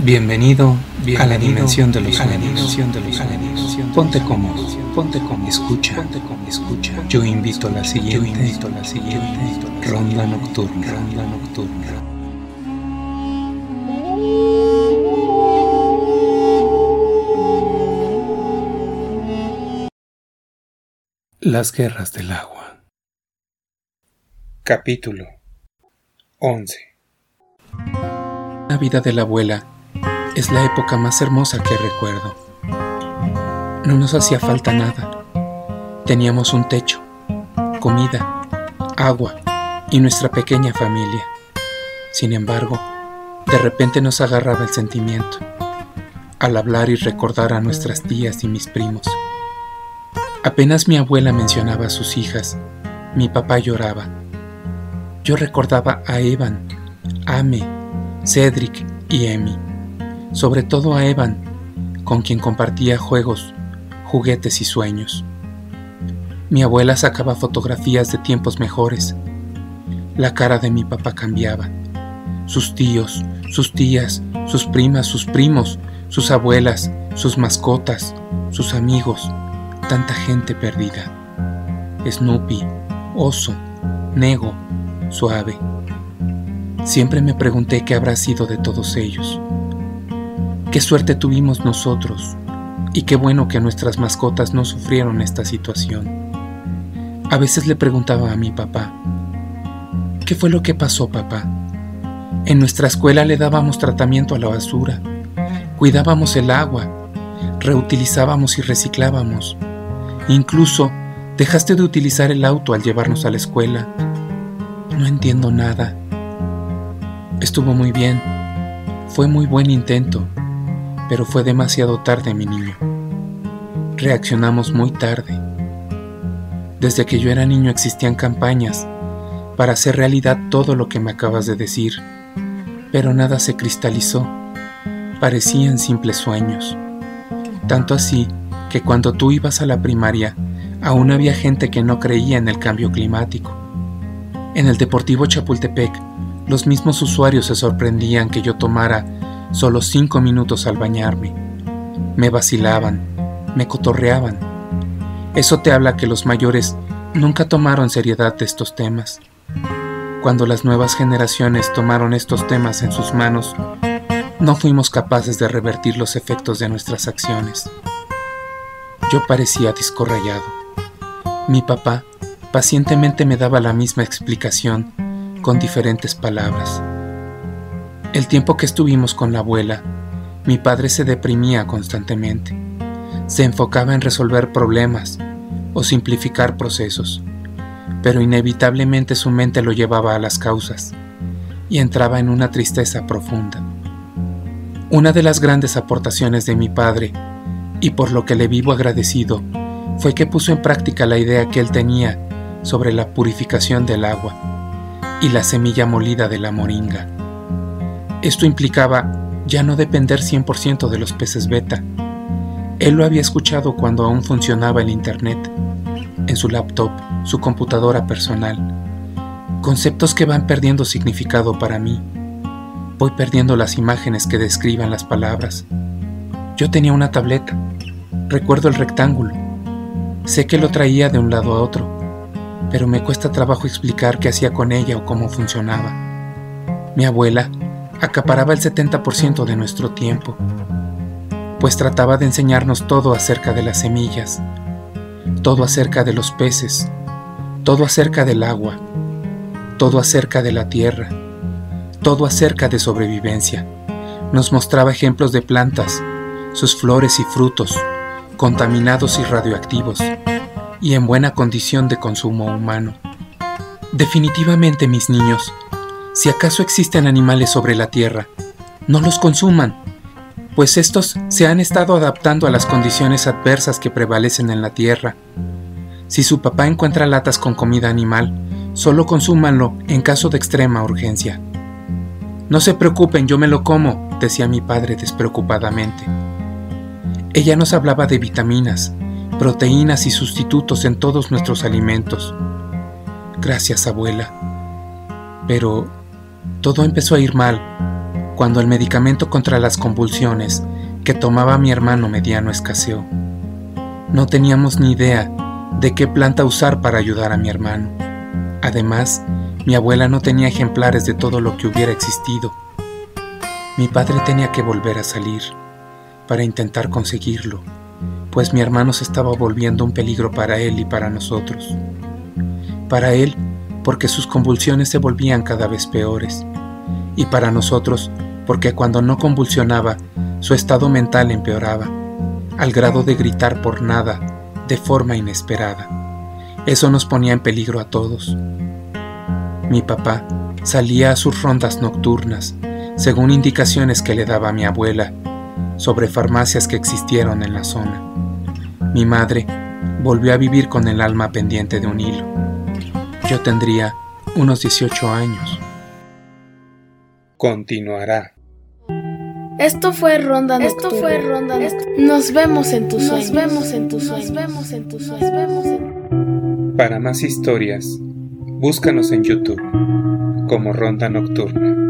Bienvenido, a la dimensión de los sueños. Ponte cómodo, ponte cómodo, escucha, ponte cómodo, escucha. Yo invito a la siguiente, yo invito a la siguiente ronda nocturna, ronda nocturna. Las guerras del agua. Capítulo 11. La vida de la abuela es la época más hermosa que recuerdo. No nos hacía falta nada. Teníamos un techo, comida, agua y nuestra pequeña familia. Sin embargo, de repente nos agarraba el sentimiento al hablar y recordar a nuestras tías y mis primos. Apenas mi abuela mencionaba a sus hijas, mi papá lloraba. Yo recordaba a Evan, Ame, Cedric y Emmy sobre todo a Evan, con quien compartía juegos, juguetes y sueños. Mi abuela sacaba fotografías de tiempos mejores. La cara de mi papá cambiaba. Sus tíos, sus tías, sus primas, sus primos, sus abuelas, sus mascotas, sus amigos, tanta gente perdida. Snoopy, oso, nego, suave. Siempre me pregunté qué habrá sido de todos ellos. Qué suerte tuvimos nosotros y qué bueno que nuestras mascotas no sufrieron esta situación. A veces le preguntaba a mi papá, ¿qué fue lo que pasó papá? En nuestra escuela le dábamos tratamiento a la basura, cuidábamos el agua, reutilizábamos y reciclábamos. Incluso dejaste de utilizar el auto al llevarnos a la escuela. No entiendo nada. Estuvo muy bien. Fue muy buen intento pero fue demasiado tarde, mi niño. Reaccionamos muy tarde. Desde que yo era niño existían campañas para hacer realidad todo lo que me acabas de decir, pero nada se cristalizó. Parecían simples sueños. Tanto así que cuando tú ibas a la primaria, aún había gente que no creía en el cambio climático. En el Deportivo Chapultepec, los mismos usuarios se sorprendían que yo tomara solo cinco minutos al bañarme. Me vacilaban, me cotorreaban. Eso te habla que los mayores nunca tomaron seriedad de estos temas. Cuando las nuevas generaciones tomaron estos temas en sus manos, no fuimos capaces de revertir los efectos de nuestras acciones. Yo parecía discorrayado. Mi papá pacientemente me daba la misma explicación con diferentes palabras. El tiempo que estuvimos con la abuela, mi padre se deprimía constantemente. Se enfocaba en resolver problemas o simplificar procesos, pero inevitablemente su mente lo llevaba a las causas y entraba en una tristeza profunda. Una de las grandes aportaciones de mi padre, y por lo que le vivo agradecido, fue que puso en práctica la idea que él tenía sobre la purificación del agua y la semilla molida de la moringa. Esto implicaba ya no depender 100% de los peces beta. Él lo había escuchado cuando aún funcionaba el Internet, en su laptop, su computadora personal. Conceptos que van perdiendo significado para mí. Voy perdiendo las imágenes que describan las palabras. Yo tenía una tableta. Recuerdo el rectángulo. Sé que lo traía de un lado a otro, pero me cuesta trabajo explicar qué hacía con ella o cómo funcionaba. Mi abuela acaparaba el 70% de nuestro tiempo, pues trataba de enseñarnos todo acerca de las semillas, todo acerca de los peces, todo acerca del agua, todo acerca de la tierra, todo acerca de sobrevivencia. Nos mostraba ejemplos de plantas, sus flores y frutos, contaminados y radioactivos, y en buena condición de consumo humano. Definitivamente, mis niños, si acaso existen animales sobre la Tierra, no los consuman, pues estos se han estado adaptando a las condiciones adversas que prevalecen en la Tierra. Si su papá encuentra latas con comida animal, solo consúmanlo en caso de extrema urgencia. No se preocupen, yo me lo como, decía mi padre despreocupadamente. Ella nos hablaba de vitaminas, proteínas y sustitutos en todos nuestros alimentos. Gracias, abuela. Pero todo empezó a ir mal cuando el medicamento contra las convulsiones que tomaba mi hermano mediano escaseó. No teníamos ni idea de qué planta usar para ayudar a mi hermano. Además, mi abuela no tenía ejemplares de todo lo que hubiera existido. Mi padre tenía que volver a salir para intentar conseguirlo, pues mi hermano se estaba volviendo un peligro para él y para nosotros. Para él, porque sus convulsiones se volvían cada vez peores, y para nosotros, porque cuando no convulsionaba, su estado mental empeoraba, al grado de gritar por nada, de forma inesperada. Eso nos ponía en peligro a todos. Mi papá salía a sus rondas nocturnas, según indicaciones que le daba mi abuela, sobre farmacias que existieron en la zona. Mi madre volvió a vivir con el alma pendiente de un hilo. Yo tendría unos 18 años. Continuará. Esto fue Ronda Esto fue Ronda Nos vemos en tus sueños. Nos vemos en tus sueños. Nos vemos en tus sueños. Para más historias, búscanos en YouTube como Ronda Nocturna.